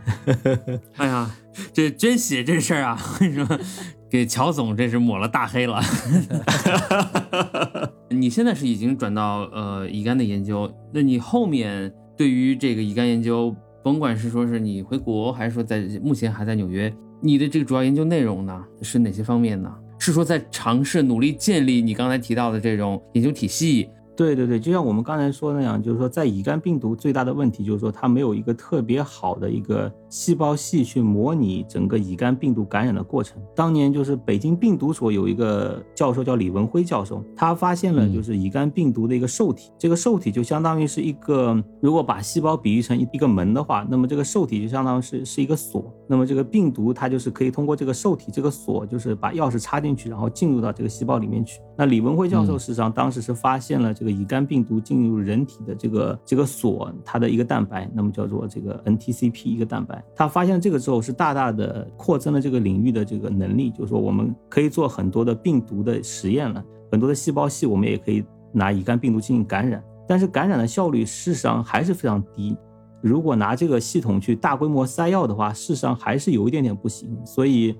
哎呀，这捐血这事儿啊，为什么给乔总这是抹了大黑了？你现在是已经转到呃乙肝的研究，那你后面对于这个乙肝研究，甭管是说是你回国，还是说在目前还在纽约，你的这个主要研究内容呢是哪些方面呢？是说在尝试努力建立你刚才提到的这种研究体系？对对对，就像我们刚才说那样，就是说，在乙肝病毒最大的问题就是说，它没有一个特别好的一个细胞系去模拟整个乙肝病毒感染的过程。当年就是北京病毒所有一个教授叫李文辉教授，他发现了就是乙肝病毒的一个受体，这个受体就相当于是一个，如果把细胞比喻成一一个门的话，那么这个受体就相当于是是一个锁，那么这个病毒它就是可以通过这个受体这个锁，就是把钥匙插进去，然后进入到这个细胞里面去。那李文辉教授实际上当时是发现了这个乙肝病毒进入人体的这个这个锁，它的一个蛋白，那么叫做这个 NTCP 一个蛋白。他发现这个之后是大大的扩增了这个领域的这个能力，就是说我们可以做很多的病毒的实验了，很多的细胞系我们也可以拿乙肝病毒进行感染，但是感染的效率事实上还是非常低。如果拿这个系统去大规模塞药的话，事实上还是有一点点不行，所以。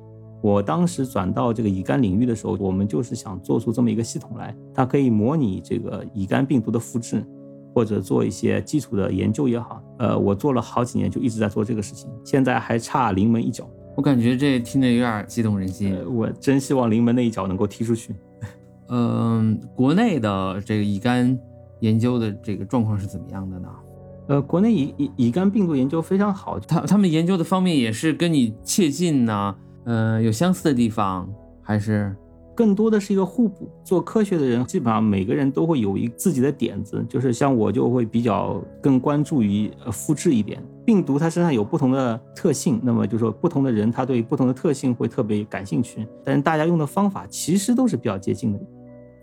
我当时转到这个乙肝领域的时候，我们就是想做出这么一个系统来，它可以模拟这个乙肝病毒的复制，或者做一些基础的研究也好。呃，我做了好几年，就一直在做这个事情，现在还差临门一脚。我感觉这听着有点激动人心，我真希望临门那一脚能够踢出去。嗯，国内的这个乙肝研究的这个状况是怎么样的呢？呃，国内乙乙乙肝病毒研究非常好，他他们研究的方面也是跟你切近呢。呃，有相似的地方，还是更多的是一个互补。做科学的人，基本上每个人都会有一自己的点子，就是像我就会比较更关注于呃复制一点。病毒它身上有不同的特性，那么就说不同的人他对不同的特性会特别感兴趣，但是大家用的方法其实都是比较接近的。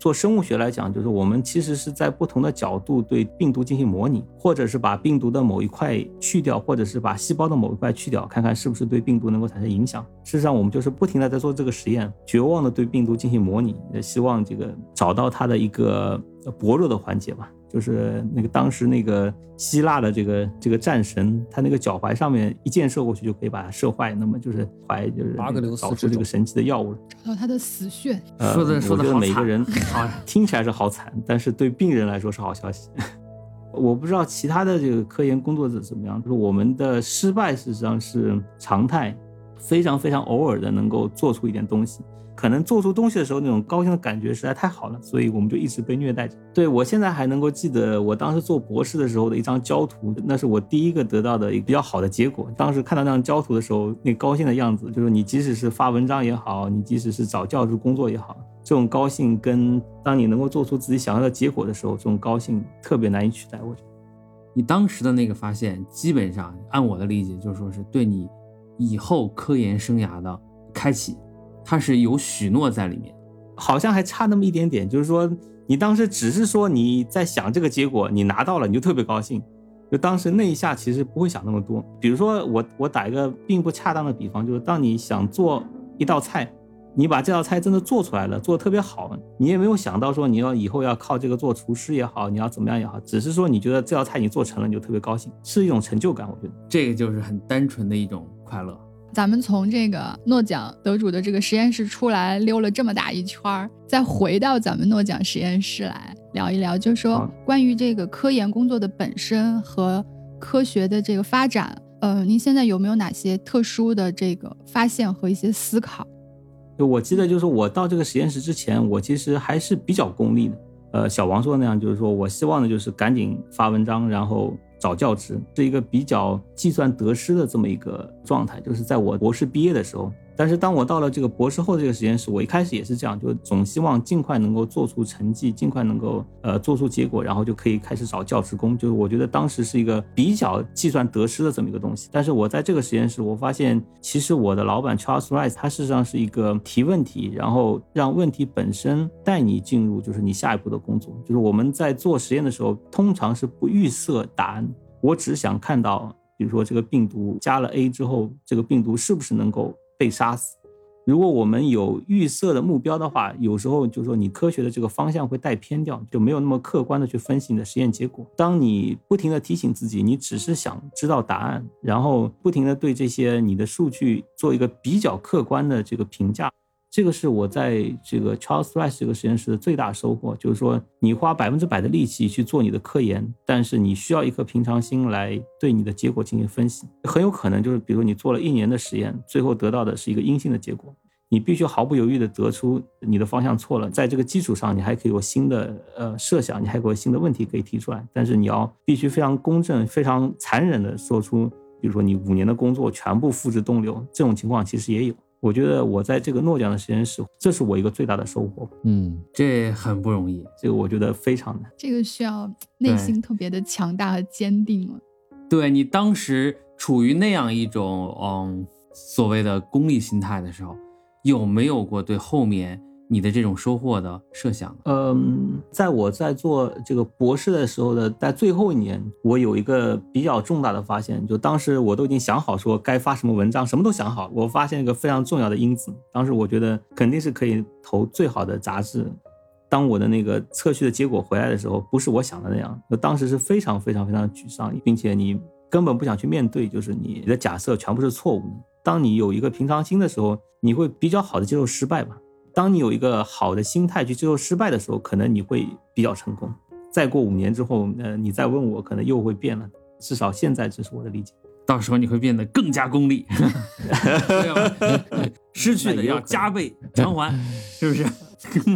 做生物学来讲，就是我们其实是在不同的角度对病毒进行模拟，或者是把病毒的某一块去掉，或者是把细胞的某一块去掉，看看是不是对病毒能够产生影响。事实上，我们就是不停的在做这个实验，绝望的对病毒进行模拟，也希望这个找到它的一个薄弱的环节吧。就是那个当时那个希腊的这个这个战神，他那个脚踝上面一箭射过去就可以把它射坏，那么就是怀就是导致这个神奇的药物，找到他的死穴。说的说的每个人 听起来是好惨，但是对病人来说是好消息。我不知道其他的这个科研工作者怎么样，就是我们的失败事实上是常态，非常非常偶尔的能够做出一点东西。可能做出东西的时候，那种高兴的感觉实在太好了，所以我们就一直被虐待着。对我现在还能够记得我当时做博士的时候的一张胶图，那是我第一个得到的一个比较好的结果。当时看到那张胶图的时候，那高兴的样子，就是你即使是发文章也好，你即使是找教职工作也好，这种高兴跟当你能够做出自己想要的结果的时候，这种高兴特别难以取代。我觉得。你当时的那个发现，基本上按我的理解，就是说是对你以后科研生涯的开启，它是有许诺在里面。好像还差那么一点点，就是说你当时只是说你在想这个结果，你拿到了你就特别高兴，就当时那一下其实不会想那么多。比如说我我打一个并不恰当的比方，就是当你想做一道菜，你把这道菜真的做出来了，做的特别好，你也没有想到说你要以后要靠这个做厨师也好，你要怎么样也好，只是说你觉得这道菜你做成了，你就特别高兴，是一种成就感。我觉得这个就是很单纯的一种快乐。咱们从这个诺奖得主的这个实验室出来溜了这么大一圈儿，再回到咱们诺奖实验室来聊一聊，就是说关于这个科研工作的本身和科学的这个发展，呃，您现在有没有哪些特殊的这个发现和一些思考？就我记得，就是我到这个实验室之前，我其实还是比较功利的。呃，小王说的那样，就是说我希望的就是赶紧发文章，然后。找教职是一个比较计算得失的这么一个状态，就是在我博士毕业的时候。但是当我到了这个博士后这个实验室，我一开始也是这样，就总希望尽快能够做出成绩，尽快能够呃做出结果，然后就可以开始找教职工。就是我觉得当时是一个比较计算得失的这么一个东西。但是我在这个实验室，我发现其实我的老板 Charles Rice 他事实上是一个提问题，然后让问题本身带你进入就是你下一步的工作。就是我们在做实验的时候，通常是不预设答案。我只想看到，比如说这个病毒加了 A 之后，这个病毒是不是能够被杀死？如果我们有预设的目标的话，有时候就是说你科学的这个方向会带偏掉，就没有那么客观的去分析你的实验结果。当你不停的提醒自己，你只是想知道答案，然后不停的对这些你的数据做一个比较客观的这个评价。这个是我在这个 Charles Rice 这个实验室的最大收获，就是说你花百分之百的力气去做你的科研，但是你需要一颗平常心来对你的结果进行分析。很有可能就是，比如你做了一年的实验，最后得到的是一个阴性的结果，你必须毫不犹豫地得出你的方向错了，在这个基础上，你还可以有新的呃设想，你还有新的问题可以提出来，但是你要必须非常公正、非常残忍地说出，比如说你五年的工作全部付之东流，这种情况其实也有。我觉得我在这个诺奖的实验室，这是我一个最大的收获。嗯，这很不容易，这个我觉得非常难。这个需要内心特别的强大和坚定了。对你当时处于那样一种嗯所谓的功利心态的时候，有没有过对后面？你的这种收获的设想，嗯，在我在做这个博士的时候的，在最后一年，我有一个比较重大的发现，就当时我都已经想好说该发什么文章，什么都想好。我发现一个非常重要的因子，当时我觉得肯定是可以投最好的杂志。当我的那个测序的结果回来的时候，不是我想的那样，我当时是非常非常非常沮丧，并且你根本不想去面对，就是你的假设全部是错误的。当你有一个平常心的时候，你会比较好的接受失败吧。当你有一个好的心态去接受失败的时候，可能你会比较成功。再过五年之后，呃，你再问我，可能又会变了。至少现在这是我的理解。到时候你会变得更加功利，失去的要加倍偿还，是不是？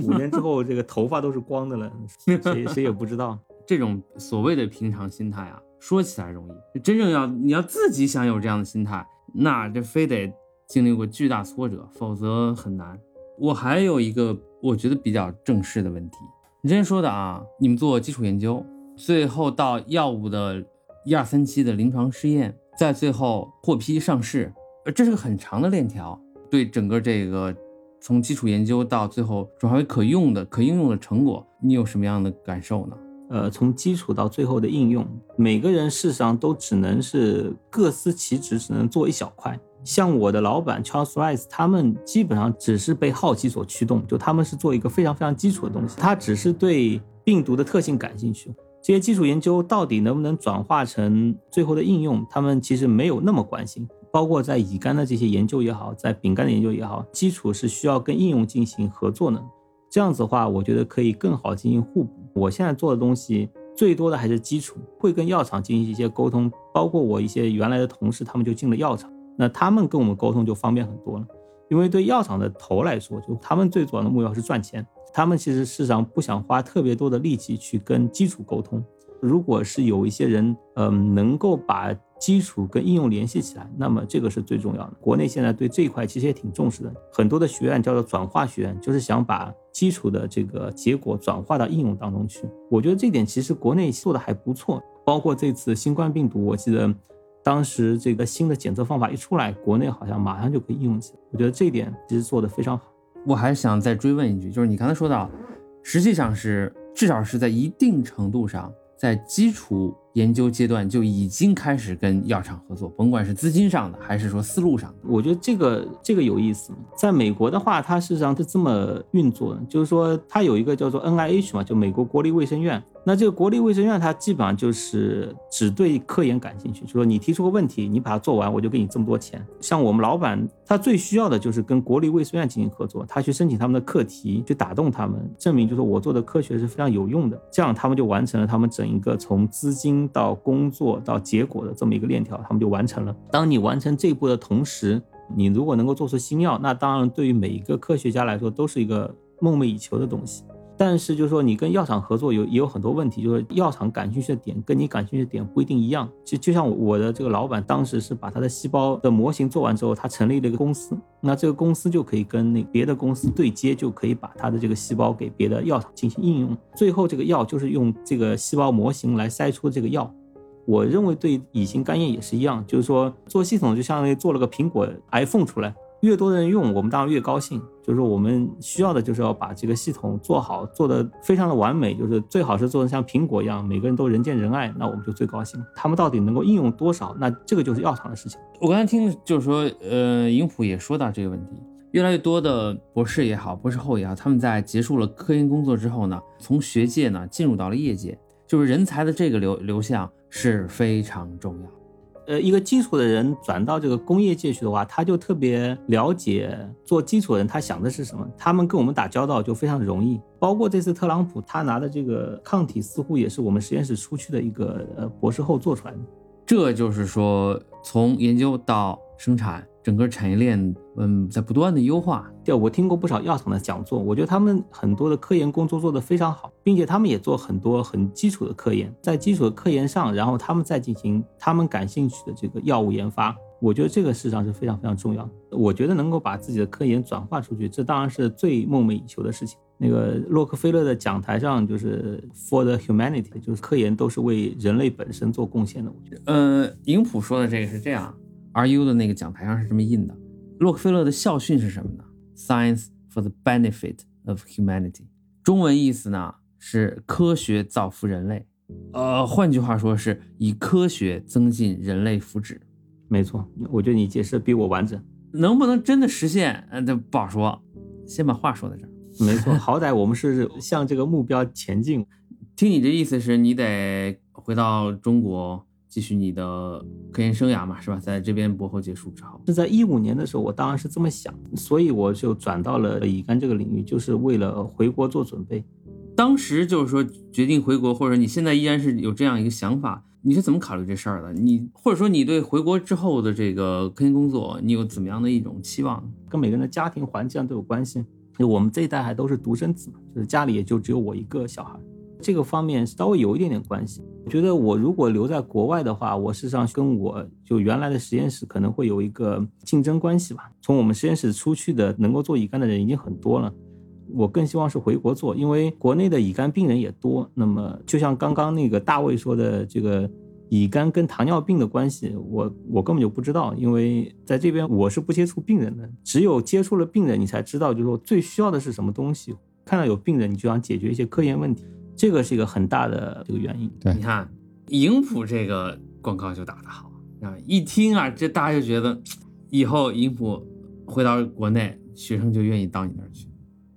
五年之后，这个头发都是光的了，谁谁也不知道。这种所谓的平常心态啊，说起来容易，真正要你要自己想有这样的心态，那这非得经历过巨大挫折，否则很难。我还有一个我觉得比较正式的问题，你之前说的啊，你们做基础研究，最后到药物的一二三期的临床试验，在最后获批上市，呃，这是个很长的链条，对整个这个从基础研究到最后转化为可用的、可应用的成果，你有什么样的感受呢？呃，从基础到最后的应用，每个人事实上都只能是各司其职，只能做一小块。像我的老板 Charles Rice，他们基本上只是被好奇所驱动，就他们是做一个非常非常基础的东西，他只是对病毒的特性感兴趣。这些基础研究到底能不能转化成最后的应用，他们其实没有那么关心。包括在乙肝的这些研究也好，在丙肝的研究也好，基础是需要跟应用进行合作的。这样子的话，我觉得可以更好进行互补。我现在做的东西最多的还是基础，会跟药厂进行一些沟通，包括我一些原来的同事，他们就进了药厂。那他们跟我们沟通就方便很多了，因为对药厂的头来说，就他们最主要的目标是赚钱，他们其实事实上不想花特别多的力气去跟基础沟通。如果是有一些人，嗯，能够把基础跟应用联系起来，那么这个是最重要的。国内现在对这一块其实也挺重视的，很多的学院叫做转化学院，就是想把基础的这个结果转化到应用当中去。我觉得这点其实国内做的还不错。包括这次新冠病毒，我记得当时这个新的检测方法一出来，国内好像马上就可以应用起来。我觉得这一点其实做得非常好。我还想再追问一句，就是你刚才说到，实际上是至少是在一定程度上，在基础研究阶段就已经开始跟药厂合作，甭管是资金上的还是说思路上的。我觉得这个这个有意思。在美国的话，它事实上是这么运作的，就是说它有一个叫做 NIH 嘛，就美国国立卫生院。那这个国立卫生院，它基本上就是只对科研感兴趣，就说你提出个问题，你把它做完，我就给你这么多钱。像我们老板，他最需要的就是跟国立卫生院进行合作，他去申请他们的课题，去打动他们，证明就是我做的科学是非常有用的，这样他们就完成了他们整一个从资金到工作到结果的这么一个链条，他们就完成了。当你完成这一步的同时，你如果能够做出新药，那当然对于每一个科学家来说都是一个梦寐以求的东西。但是，就是说，你跟药厂合作有也有很多问题，就是药厂感兴趣的点跟你感兴趣的点不一定一样。就就像我的这个老板当时是把他的细胞的模型做完之后，他成立了一个公司，那这个公司就可以跟那别的公司对接，就可以把他的这个细胞给别的药厂进行应用。最后，这个药就是用这个细胞模型来筛出这个药。我认为对乙型肝炎也是一样，就是说做系统就相当于做了个苹果 iPhone 出来。越多的人用，我们当然越高兴。就是我们需要的，就是要把这个系统做好，做的非常的完美，就是最好是做的像苹果一样，每个人都人见人爱，那我们就最高兴。他们到底能够应用多少，那这个就是药厂的事情。我刚才听就是说，呃，尹普也说到这个问题，越来越多的博士也好，博士后也好，他们在结束了科研工作之后呢，从学界呢进入到了业界，就是人才的这个流流向是非常重要。呃，一个基础的人转到这个工业界去的话，他就特别了解做基础的人他想的是什么，他们跟我们打交道就非常容易。包括这次特朗普他拿的这个抗体，似乎也是我们实验室出去的一个呃博士后做出来的。这就是说，从研究到生产，整个产业链，嗯，在不断的优化。对，我听过不少药厂的讲座，我觉得他们很多的科研工作做得非常好，并且他们也做很多很基础的科研，在基础的科研上，然后他们再进行他们感兴趣的这个药物研发。我觉得这个事实上是非常非常重要的。我觉得能够把自己的科研转化出去，这当然是最梦寐以求的事情。那个洛克菲勒的讲台上就是 For the humanity，就是科研都是为人类本身做贡献的。我觉得，呃，影普说的这个是这样，RU 的那个讲台上是这么印的。洛克菲勒的校训是什么呢？Science for the benefit of humanity。中文意思呢是科学造福人类，呃，换句话说是以科学增进人类福祉。没错，我觉得你解释比我完整。能不能真的实现？嗯，这不好说。先把话说在这儿。没错，好歹我们是向这个目标前进。听你这意思是你得回到中国继续你的科研生涯嘛，是吧？在这边博后结束之后，是在一五年的时候，我当然是这么想，所以我就转到了乙肝这个领域，就是为了回国做准备。当时就是说决定回国，或者你现在依然是有这样一个想法，你是怎么考虑这事儿的？你或者说你对回国之后的这个科研工作，你有怎么样的一种期望？跟每个人的家庭环境都有关系。就我们这一代还都是独生子嘛，就是家里也就只有我一个小孩，这个方面稍微有一点点关系。我觉得我如果留在国外的话，我事实上跟我就原来的实验室可能会有一个竞争关系吧。从我们实验室出去的能够做乙肝的人已经很多了，我更希望是回国做，因为国内的乙肝病人也多。那么就像刚刚那个大卫说的这个。乙肝跟糖尿病的关系，我我根本就不知道，因为在这边我是不接触病人的，只有接触了病人，你才知道，就是说最需要的是什么东西。看到有病人，你就想解决一些科研问题，这个是一个很大的这个原因。对，你看，营普这个广告就打得好啊！一听啊，这大家就觉得以后营普回到国内，学生就愿意到你那儿去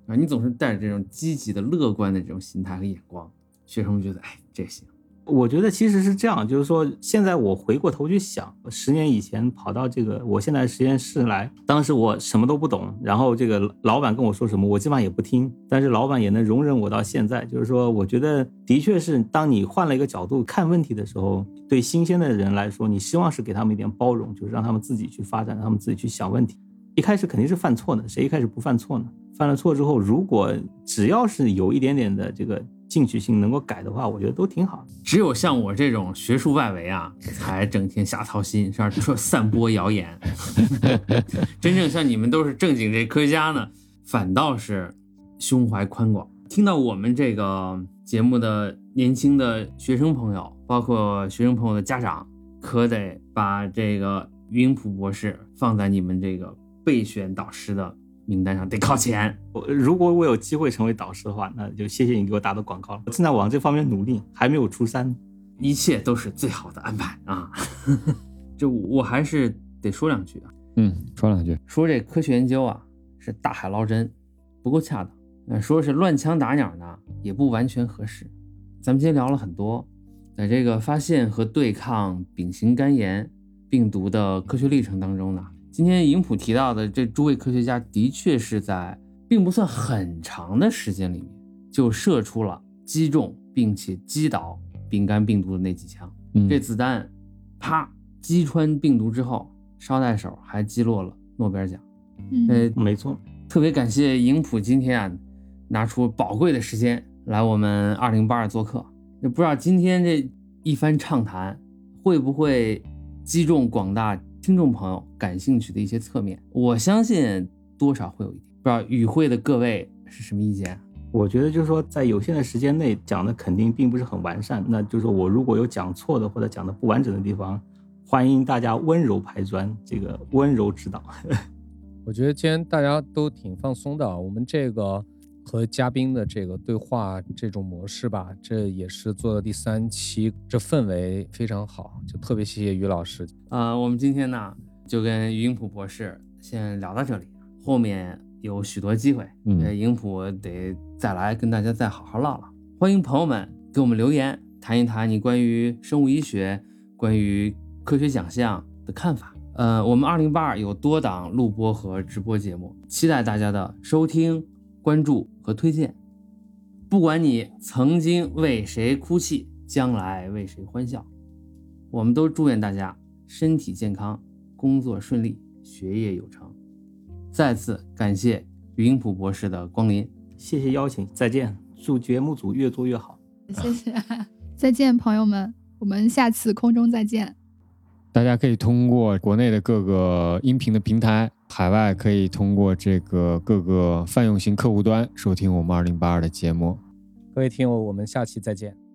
啊！你总是带着这种积极的、乐观的这种心态和眼光，学生觉得，哎，这行。我觉得其实是这样，就是说，现在我回过头去想，十年以前跑到这个我现在实验室来，当时我什么都不懂，然后这个老板跟我说什么，我基本上也不听，但是老板也能容忍我到现在。就是说，我觉得的确是，当你换了一个角度看问题的时候，对新鲜的人来说，你希望是给他们一点包容，就是让他们自己去发展，让他们自己去想问题。一开始肯定是犯错的，谁一开始不犯错呢？犯了错之后，如果只要是有一点点的这个。进取心能够改的话，我觉得都挺好。只有像我这种学术外围啊，才整天瞎操心，是吧？说散播谣言。真正像你们都是正经这科学家呢，反倒是胸怀宽广。听到我们这个节目的年轻的学生朋友，包括学生朋友的家长，可得把这个云普博士放在你们这个备选导师的名单上，得靠前。我如果我有机会成为导师的话，那就谢谢你给我打的广告了。我正在往这方面努力，还没有初三。一切都是最好的安排啊！就我还是得说两句啊。嗯，说两句。说这科学研究啊是大海捞针，不够恰当。呃，说是乱枪打鸟呢，也不完全合适。咱们今天聊了很多，在这个发现和对抗丙型肝炎病毒的科学历程当中呢，今天尹普提到的这诸位科学家的确是在并不算很长的时间里面，就射出了击中并且击倒丙肝病毒的那几枪。嗯这子弹啪击穿病毒之后，捎带手还击落了诺贝尔奖。嗯，呃，没错，特别感谢影普今天啊，拿出宝贵的时间来我们二零八二做客。那不知道今天这一番畅谈会不会击中广大听众朋友感兴趣的一些侧面，我相信多少会有一点。不知道与会的各位是什么意见？我觉得就是说，在有限的时间内讲的肯定并不是很完善。那就是说我如果有讲错的或者讲的不完整的地方，欢迎大家温柔拍砖，这个温柔指导。我觉得今天大家都挺放松的啊，我们这个和嘉宾的这个对话这种模式吧，这也是做的第三期，这氛围非常好，就特别谢谢于老师。呃，我们今天呢就跟于英普博士先聊到这里，后面有许多机会，嗯呃，英普得再来跟大家再好好唠唠。欢迎朋友们给我们留言，谈一谈你关于生物医学、关于科学奖项的看法。呃，我们二零八二有多档录播和直播节目，期待大家的收听、关注和推荐。不管你曾经为谁哭泣，将来为谁欢笑，我们都祝愿大家身体健康，工作顺利，学业有成。再次感谢云普博士的光临。谢谢邀请，再见，祝节目组越做越好。谢谢，再见，朋友们，我们下次空中再见。大家可以通过国内的各个音频的平台，海外可以通过这个各个泛用型客户端收听我们二零八二的节目。各位听友，我们下期再见。